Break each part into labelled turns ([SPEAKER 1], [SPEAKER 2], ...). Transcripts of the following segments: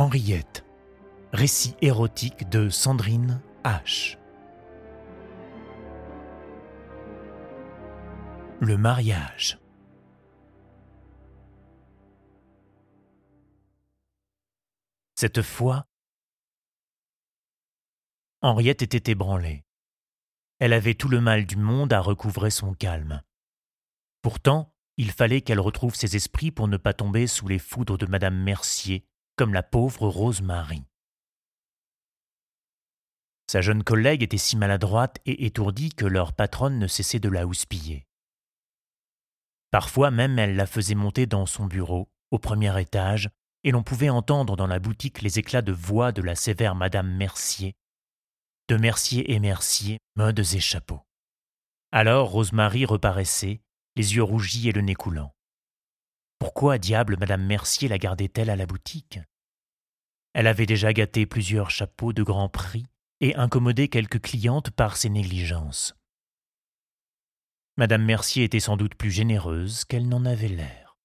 [SPEAKER 1] Henriette. Récit érotique de Sandrine H. Le mariage. Cette fois, Henriette était ébranlée. Elle avait tout le mal du monde à recouvrer son calme. Pourtant, il fallait qu'elle retrouve ses esprits pour ne pas tomber sous les foudres de Madame Mercier, comme la pauvre Rosemary. Sa jeune collègue était si maladroite et étourdie que leur patronne ne cessait de la houspiller. Parfois même elle la faisait monter dans son bureau, au premier étage, et l'on pouvait entendre dans la boutique les éclats de voix de la sévère Madame Mercier, de Mercier et Mercier, modes et chapeaux. Alors Rosemary reparaissait, les yeux rougis et le nez coulant. Pourquoi diable Madame Mercier la gardait-elle à la boutique? Elle avait déjà gâté plusieurs chapeaux de grand prix et incommodé quelques clientes par ses négligences. Madame Mercier était sans doute plus généreuse qu'elle n'en avait l'air.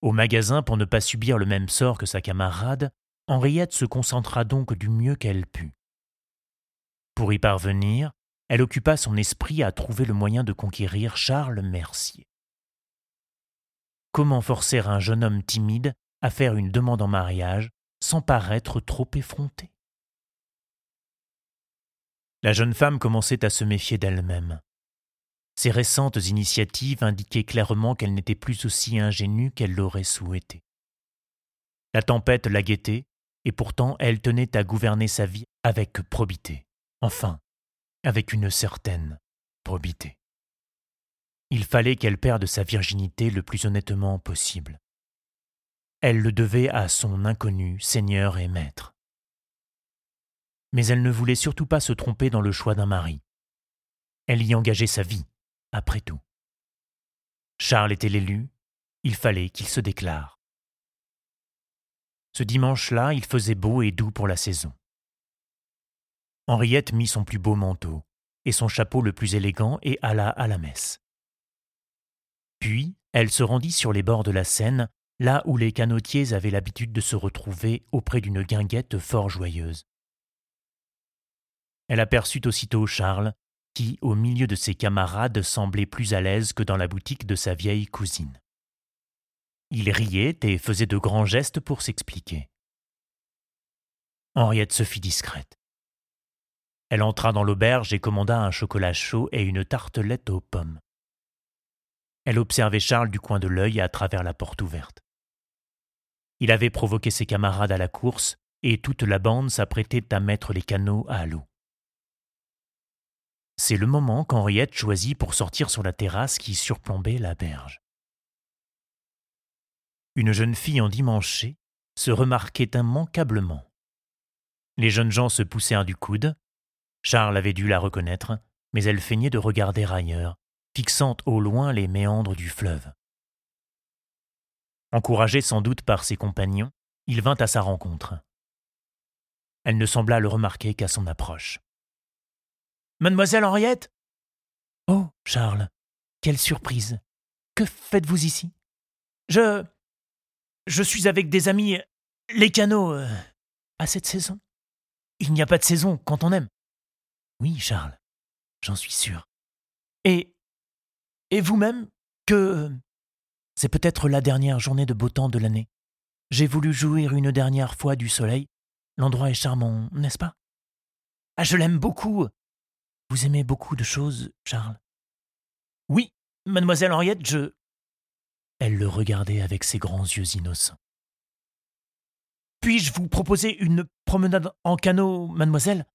[SPEAKER 1] Au magasin, pour ne pas subir le même sort que sa camarade, Henriette se concentra donc du mieux qu'elle put. Pour y parvenir, elle occupa son esprit à trouver le moyen de conquérir Charles Mercier. Comment forcer un jeune homme timide à faire une demande en mariage sans paraître trop effronté La jeune femme commençait à se méfier d'elle-même. Ses récentes initiatives indiquaient clairement qu'elle n'était plus aussi ingénue qu'elle l'aurait souhaité. La tempête la guettait, et pourtant elle tenait à gouverner sa vie avec probité. Enfin, avec une certaine probité. Il fallait qu'elle perde sa virginité le plus honnêtement possible. Elle le devait à son inconnu, seigneur et maître. Mais elle ne voulait surtout pas se tromper dans le choix d'un mari. Elle y engageait sa vie, après tout. Charles était l'élu, il fallait qu'il se déclare. Ce dimanche-là, il faisait beau et doux pour la saison. Henriette mit son plus beau manteau et son chapeau le plus élégant et alla à la messe. Puis, elle se rendit sur les bords de la Seine, là où les canotiers avaient l'habitude de se retrouver auprès d'une guinguette fort joyeuse. Elle aperçut aussitôt Charles, qui, au milieu de ses camarades, semblait plus à l'aise que dans la boutique de sa vieille cousine. Il riait et faisait de grands gestes pour s'expliquer. Henriette se fit discrète. Elle entra dans l'auberge et commanda un chocolat chaud et une tartelette aux pommes. Elle observait Charles du coin de l'œil à travers la porte ouverte. Il avait provoqué ses camarades à la course et toute la bande s'apprêtait à mettre les canots à l'eau. C'est le moment qu'Henriette choisit pour sortir sur la terrasse qui surplombait la berge. Une jeune fille en dimanché se remarquait immanquablement. Les jeunes gens se poussèrent du coude, Charles avait dû la reconnaître, mais elle feignait de regarder ailleurs, fixant au loin les méandres du fleuve. Encouragé sans doute par ses compagnons, il vint à sa rencontre. Elle ne sembla le remarquer qu'à son approche. Mademoiselle Henriette? Oh, Charles, quelle surprise Que faites-vous ici? Je. Je suis avec des amis. Les canots. Euh, à cette saison Il n'y a pas de saison quand on aime. Oui, Charles, j'en suis sûr. Et. Et vous-même que. C'est peut-être la dernière journée de beau temps de l'année. J'ai voulu jouir une dernière fois du soleil. L'endroit est charmant, n'est-ce pas? Ah, je l'aime beaucoup. Vous aimez beaucoup de choses, Charles? Oui, mademoiselle Henriette, je. Elle le regardait avec ses grands yeux innocents. Puis-je vous proposer une promenade en canot, mademoiselle?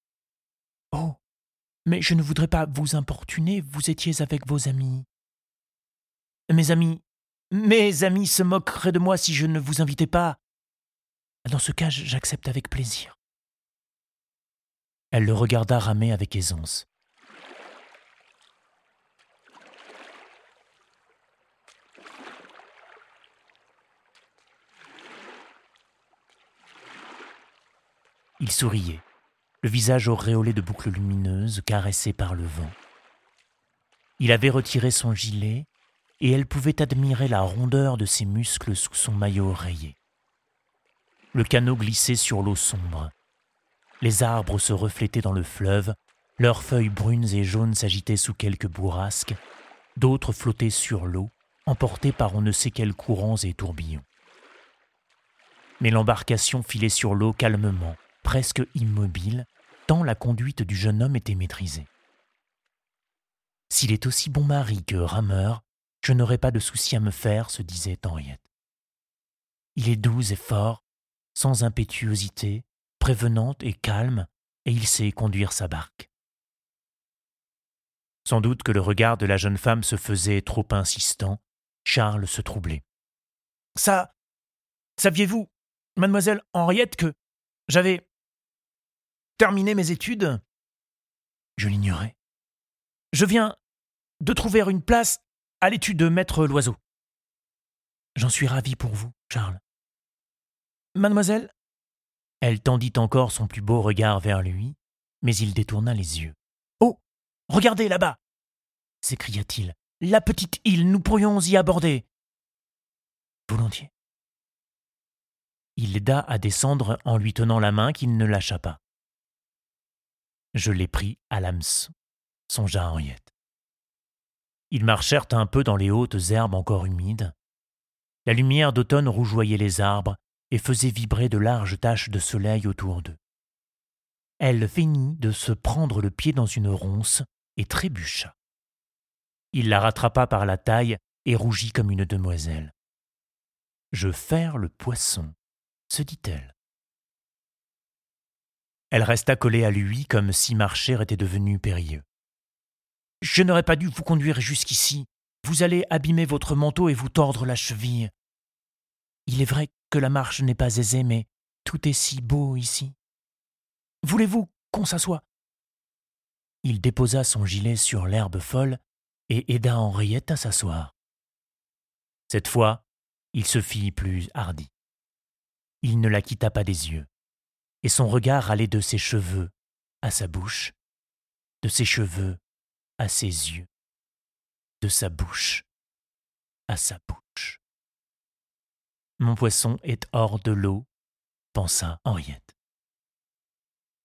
[SPEAKER 1] Oh, mais je ne voudrais pas vous importuner, vous étiez avec vos amis. Mes amis. Mes amis se moqueraient de moi si je ne vous invitais pas. Dans ce cas, j'accepte avec plaisir. Elle le regarda ramer avec aisance. Il souriait le visage auréolé de boucles lumineuses caressé par le vent. Il avait retiré son gilet et elle pouvait admirer la rondeur de ses muscles sous son maillot rayé. le canot glissait sur l'eau sombre. Les arbres se reflétaient dans le fleuve, leurs feuilles brunes et jaunes s'agitaient sous quelques bourrasques, d'autres flottaient sur l'eau, emportés par on ne sait quels courants et tourbillons. Mais l'embarcation filait sur l'eau calmement, presque immobile, tant la conduite du jeune homme était maîtrisée. S'il est aussi bon mari que rameur, je n'aurai pas de souci à me faire, se disait Henriette. Il est doux et fort, sans impétuosité, prévenante et calme, et il sait conduire sa barque. Sans doute que le regard de la jeune femme se faisait trop insistant, Charles se troublait. Ça. Saviez-vous, mademoiselle Henriette, que j'avais terminé mes études? Je l'ignorais. Je viens de trouver une place à l'étude de maître Loiseau. J'en suis ravi pour vous, Charles. Mademoiselle? Elle tendit encore son plus beau regard vers lui, mais il détourna les yeux. Oh Regardez là-bas s'écria-t-il. La petite île, nous pourrions y aborder. Volontiers. Il l'aida à descendre en lui tenant la main qu'il ne lâcha pas. Je l'ai pris à l'hameçon, songea Henriette. Ils marchèrent un peu dans les hautes herbes encore humides. La lumière d'automne rougeoyait les arbres et faisait vibrer de larges taches de soleil autour d'eux. Elle feignit de se prendre le pied dans une ronce et trébucha. Il la rattrapa par la taille et rougit comme une demoiselle. Je faire le poisson, se dit-elle. Elle resta collée à lui comme si marcher était devenu périlleux. Je n'aurais pas dû vous conduire jusqu'ici. Vous allez abîmer votre manteau et vous tordre la cheville. Il est vrai que la marche n'est pas aisée, mais tout est si beau ici. Voulez-vous qu'on s'assoie? Il déposa son gilet sur l'herbe folle et aida Henriette à s'asseoir. Cette fois, il se fit plus hardi. Il ne la quitta pas des yeux, et son regard allait de ses cheveux à sa bouche, de ses cheveux à ses yeux, de sa bouche à sa bouche. Mon poisson est hors de l'eau, pensa Henriette.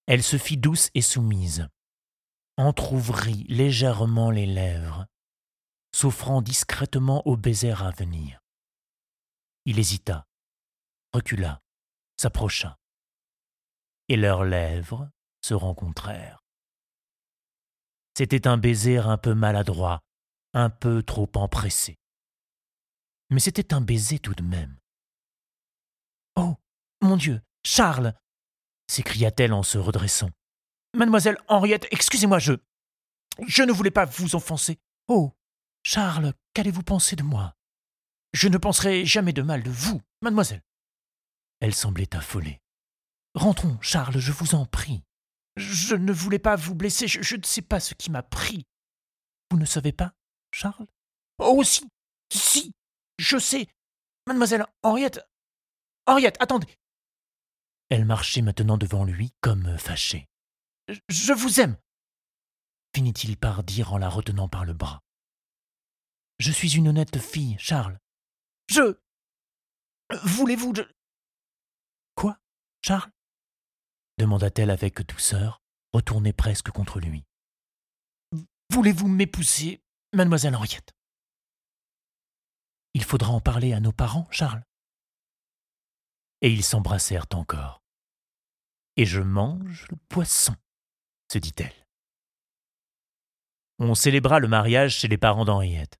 [SPEAKER 1] Elle se fit douce et soumise, entr'ouvrit légèrement les lèvres, s'offrant discrètement au baiser à venir. Il hésita, recula, s'approcha, et leurs lèvres se rencontrèrent. C'était un baiser un peu maladroit, un peu trop empressé. Mais c'était un baiser tout de même. Oh, mon Dieu, Charles s'écria-t-elle en se redressant. Mademoiselle Henriette, excusez-moi, je. Je ne voulais pas vous offenser. Oh, Charles, qu'allez-vous penser de moi? Je ne penserai jamais de mal de vous, mademoiselle. Elle semblait affolée. Rentrons, Charles, je vous en prie. Je ne voulais pas vous blesser, je, ne sais pas ce qui m'a pris. Vous ne savez pas, Charles? Oh, si, si, je sais. Mademoiselle Henriette. Henriette, attendez. Elle marchait maintenant devant lui comme fâchée. Je vous aime, finit-il par dire en la retenant par le bras. Je suis une honnête fille, Charles. Je. Voulez-vous. de... Quoi, Charles? Demanda-t-elle avec douceur, retournée presque contre lui. Voulez-vous m'épouser, mademoiselle Henriette? Il faudra en parler à nos parents, Charles. Et ils s'embrassèrent encore. Et je mange le poisson, se dit-elle. On célébra le mariage chez les parents d'Henriette.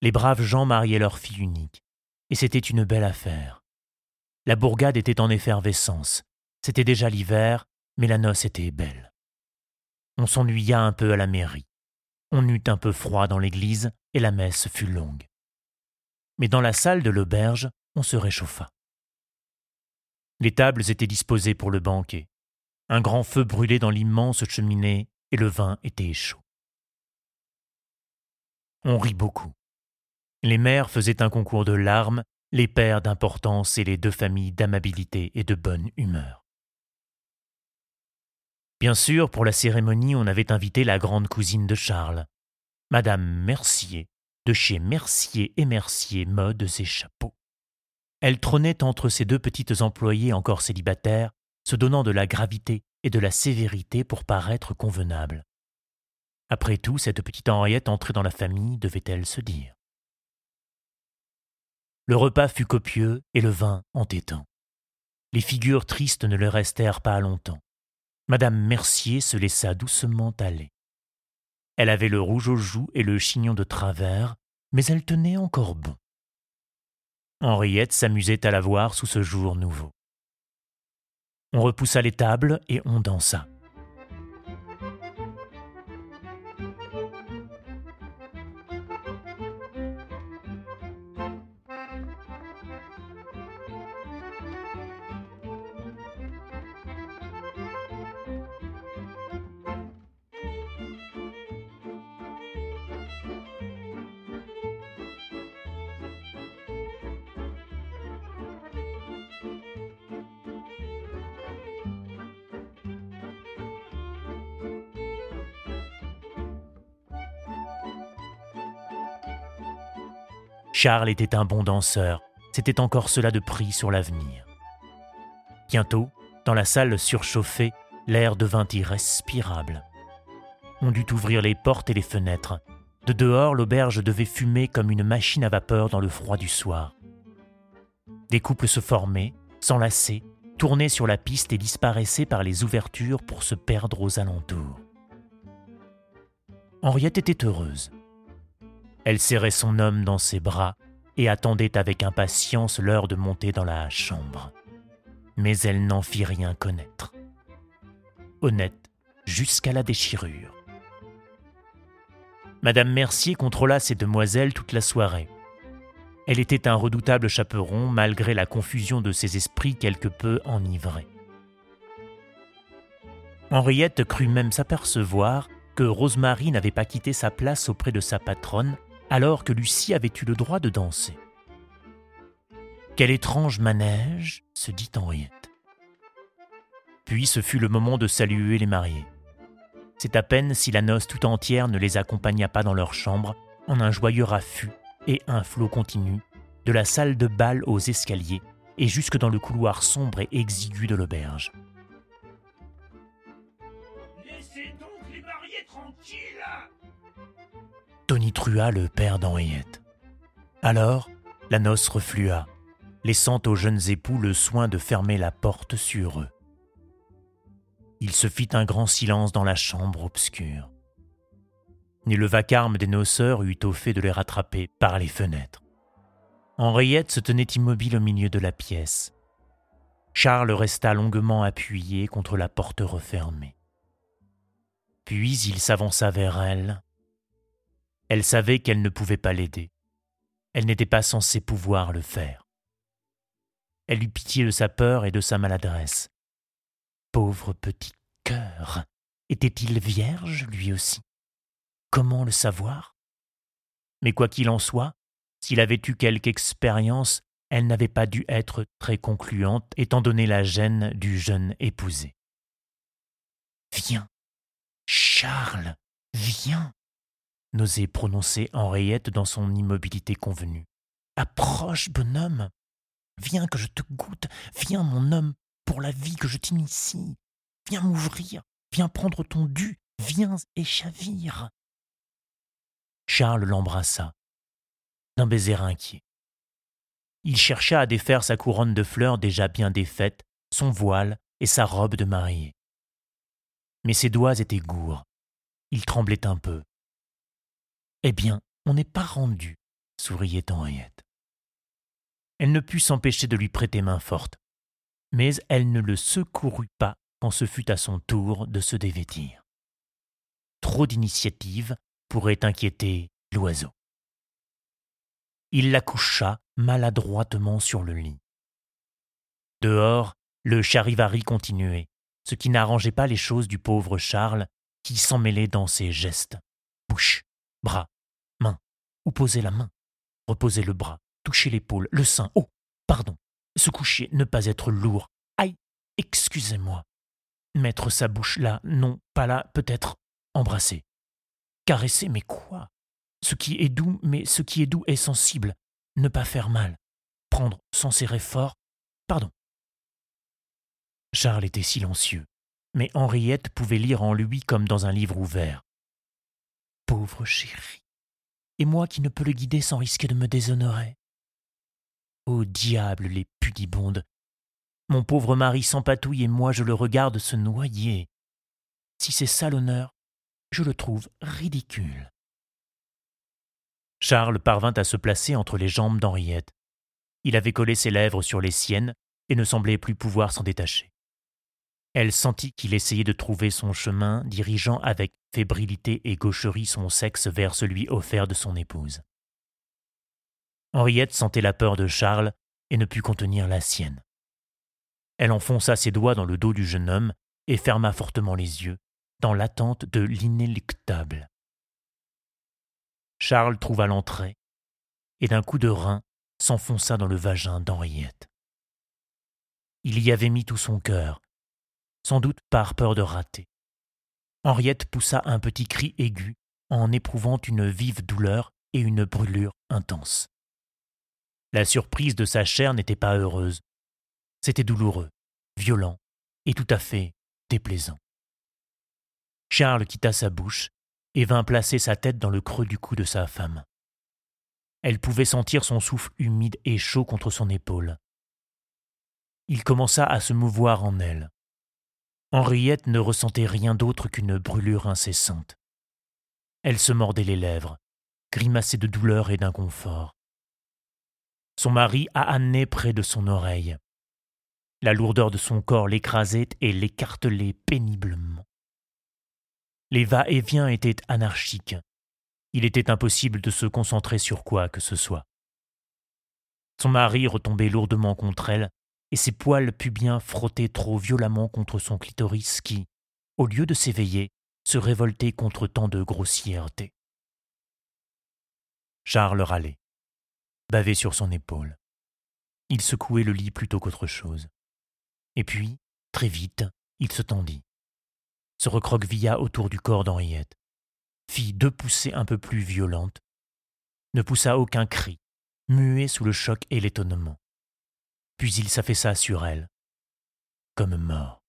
[SPEAKER 1] Les braves gens mariaient leur fille unique, et c'était une belle affaire. La bourgade était en effervescence, c'était déjà l'hiver, mais la noce était belle. On s'ennuya un peu à la mairie. On eut un peu froid dans l'église et la messe fut longue. Mais dans la salle de l'auberge, on se réchauffa. Les tables étaient disposées pour le banquet. Un grand feu brûlait dans l'immense cheminée et le vin était chaud. On rit beaucoup. Les mères faisaient un concours de larmes, les pères d'importance et les deux familles d'amabilité et de bonne humeur. Bien sûr, pour la cérémonie, on avait invité la grande cousine de Charles, Madame Mercier, de chez Mercier et Mercier Modes et Chapeaux. Elle trônait entre ses deux petites employées encore célibataires, se donnant de la gravité et de la sévérité pour paraître convenable. Après tout, cette petite Henriette entrée dans la famille, devait-elle se dire. Le repas fut copieux et le vin entêtant. Les figures tristes ne le restèrent pas longtemps. Madame Mercier se laissa doucement aller. Elle avait le rouge aux joues et le chignon de travers, mais elle tenait encore bon. Henriette s'amusait à la voir sous ce jour nouveau. On repoussa les tables et on dansa. Charles était un bon danseur, c'était encore cela de prix sur l'avenir. Bientôt, dans la salle surchauffée, l'air devint irrespirable. On dut ouvrir les portes et les fenêtres. De dehors, l'auberge devait fumer comme une machine à vapeur dans le froid du soir. Des couples se formaient, s'enlaçaient, tournaient sur la piste et disparaissaient par les ouvertures pour se perdre aux alentours. Henriette était heureuse. Elle serrait son homme dans ses bras et attendait avec impatience l'heure de monter dans la chambre. Mais elle n'en fit rien connaître. Honnête jusqu'à la déchirure. Madame Mercier contrôla ces demoiselles toute la soirée. Elle était un redoutable chaperon malgré la confusion de ses esprits quelque peu enivrés. Henriette crut même s'apercevoir que Rosemary n'avait pas quitté sa place auprès de sa patronne alors que Lucie avait eu le droit de danser. Quel étrange manège, se dit Henriette. Puis ce fut le moment de saluer les mariés. C'est à peine si la noce tout entière ne les accompagna pas dans leur chambre en un joyeux raffut et un flot continu, de la salle de bal aux escaliers et jusque dans le couloir sombre et exigu de l'auberge.
[SPEAKER 2] Laissez donc les mariés tranquilles
[SPEAKER 1] tonitru'a le père d'Henriette. Alors, la noce reflua, laissant aux jeunes époux le soin de fermer la porte sur eux. Il se fit un grand silence dans la chambre obscure. Ni le vacarme des noceurs eut au fait de les rattraper par les fenêtres. Henriette se tenait immobile au milieu de la pièce. Charles resta longuement appuyé contre la porte refermée. Puis il s'avança vers elle, elle savait qu'elle ne pouvait pas l'aider. Elle n'était pas censée pouvoir le faire. Elle eut pitié de sa peur et de sa maladresse. Pauvre petit cœur. Était-il vierge, lui aussi? Comment le savoir? Mais quoi qu'il en soit, s'il avait eu quelque expérience, elle n'avait pas dû être très concluante, étant donné la gêne du jeune épousé. Viens, Charles, viens, n'osait prononcer Henriette dans son immobilité convenue. Approche, bonhomme. Viens que je te goûte. Viens, mon homme, pour la vie que je t'initie. Viens m'ouvrir. Viens prendre ton dû. Viens et chavire. Charles l'embrassa, d'un baiser inquiet. Il chercha à défaire sa couronne de fleurs déjà bien défaite, son voile et sa robe de mariée. Mais ses doigts étaient gourds. Il tremblait un peu. Eh bien, on n'est pas rendu, souriait Henriette. Elle ne put s'empêcher de lui prêter main forte, mais elle ne le secourut pas quand ce fut à son tour de se dévêtir. Trop d'initiative pourrait inquiéter l'oiseau. Il la coucha maladroitement sur le lit. Dehors, le charivari continuait, ce qui n'arrangeait pas les choses du pauvre Charles, qui s'emmêlait dans ses gestes. Bouche, bras, ou poser la main, reposer le bras, toucher l'épaule, le sein. Oh, pardon, se coucher, ne pas être lourd. Aïe, excusez-moi. Mettre sa bouche là, non, pas là, peut-être embrasser. Caresser, mais quoi? Ce qui est doux, mais ce qui est doux est sensible. Ne pas faire mal. prendre sans serrer fort. Pardon. Charles était silencieux, mais Henriette pouvait lire en lui comme dans un livre ouvert. Pauvre chéri. Et moi qui ne peux le guider sans risquer de me déshonorer. Ô diable, les pudibondes. Mon pauvre mari s'empatouille et moi je le regarde se noyer. Si c'est ça l'honneur, je le trouve ridicule. Charles parvint à se placer entre les jambes d'Henriette. Il avait collé ses lèvres sur les siennes et ne semblait plus pouvoir s'en détacher. Elle sentit qu'il essayait de trouver son chemin, dirigeant avec fébrilité et gaucherie son sexe vers celui offert de son épouse. Henriette sentait la peur de Charles et ne put contenir la sienne. Elle enfonça ses doigts dans le dos du jeune homme et ferma fortement les yeux, dans l'attente de l'inéluctable. Charles trouva l'entrée, et d'un coup de rein s'enfonça dans le vagin d'Henriette. Il y avait mis tout son cœur, sans doute par peur de rater. Henriette poussa un petit cri aigu en éprouvant une vive douleur et une brûlure intense. La surprise de sa chair n'était pas heureuse. C'était douloureux, violent et tout à fait déplaisant. Charles quitta sa bouche et vint placer sa tête dans le creux du cou de sa femme. Elle pouvait sentir son souffle humide et chaud contre son épaule. Il commença à se mouvoir en elle. Henriette ne ressentait rien d'autre qu'une brûlure incessante. Elle se mordait les lèvres, grimaçait de douleur et d'inconfort. Son mari amené près de son oreille. La lourdeur de son corps l'écrasait et l'écartelait péniblement. Les va-et-vient étaient anarchiques. Il était impossible de se concentrer sur quoi que ce soit. Son mari retombait lourdement contre elle, et ses poils pubiens frottaient trop violemment contre son clitoris qui, au lieu de s'éveiller, se révoltait contre tant de grossièreté. Charles râlait, bavait sur son épaule. Il secouait le lit plutôt qu'autre chose. Et puis, très vite, il se tendit, se recroquevilla autour du corps d'Henriette, fit deux poussées un peu plus violentes, ne poussa aucun cri, muet sous le choc et l'étonnement puis il s'affaissa sur elle, comme mort.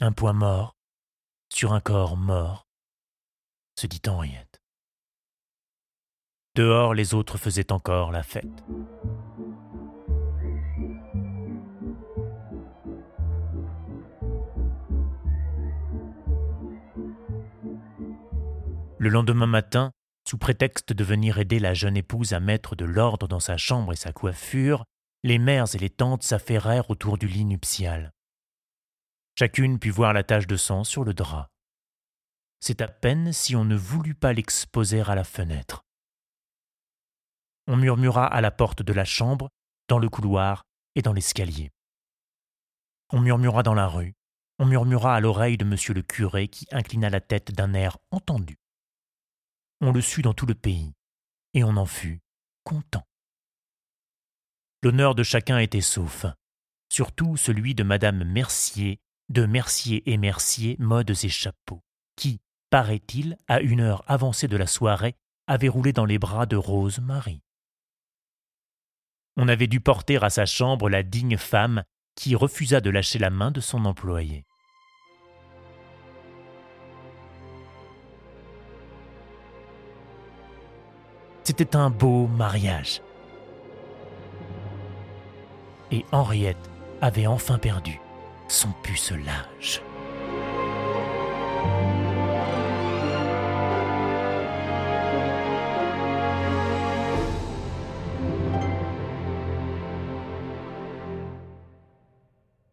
[SPEAKER 1] Un poids mort, sur un corps mort, se dit Henriette. Dehors, les autres faisaient encore la fête. Le lendemain matin, sous prétexte de venir aider la jeune épouse à mettre de l'ordre dans sa chambre et sa coiffure, les mères et les tantes s'affairèrent autour du lit nuptial. Chacune put voir la tache de sang sur le drap. C'est à peine si on ne voulut pas l'exposer à la fenêtre. On murmura à la porte de la chambre, dans le couloir et dans l'escalier. On murmura dans la rue, on murmura à l'oreille de monsieur le curé qui inclina la tête d'un air entendu. On le sut dans tout le pays, et on en fut content. L'honneur de chacun était sauf, surtout celui de Madame Mercier, de Mercier et Mercier, modes et chapeaux, qui, paraît-il, à une heure avancée de la soirée, avait roulé dans les bras de Rose Marie. On avait dû porter à sa chambre la digne femme qui refusa de lâcher la main de son employé. C'était un beau mariage et Henriette avait enfin perdu son pucelage.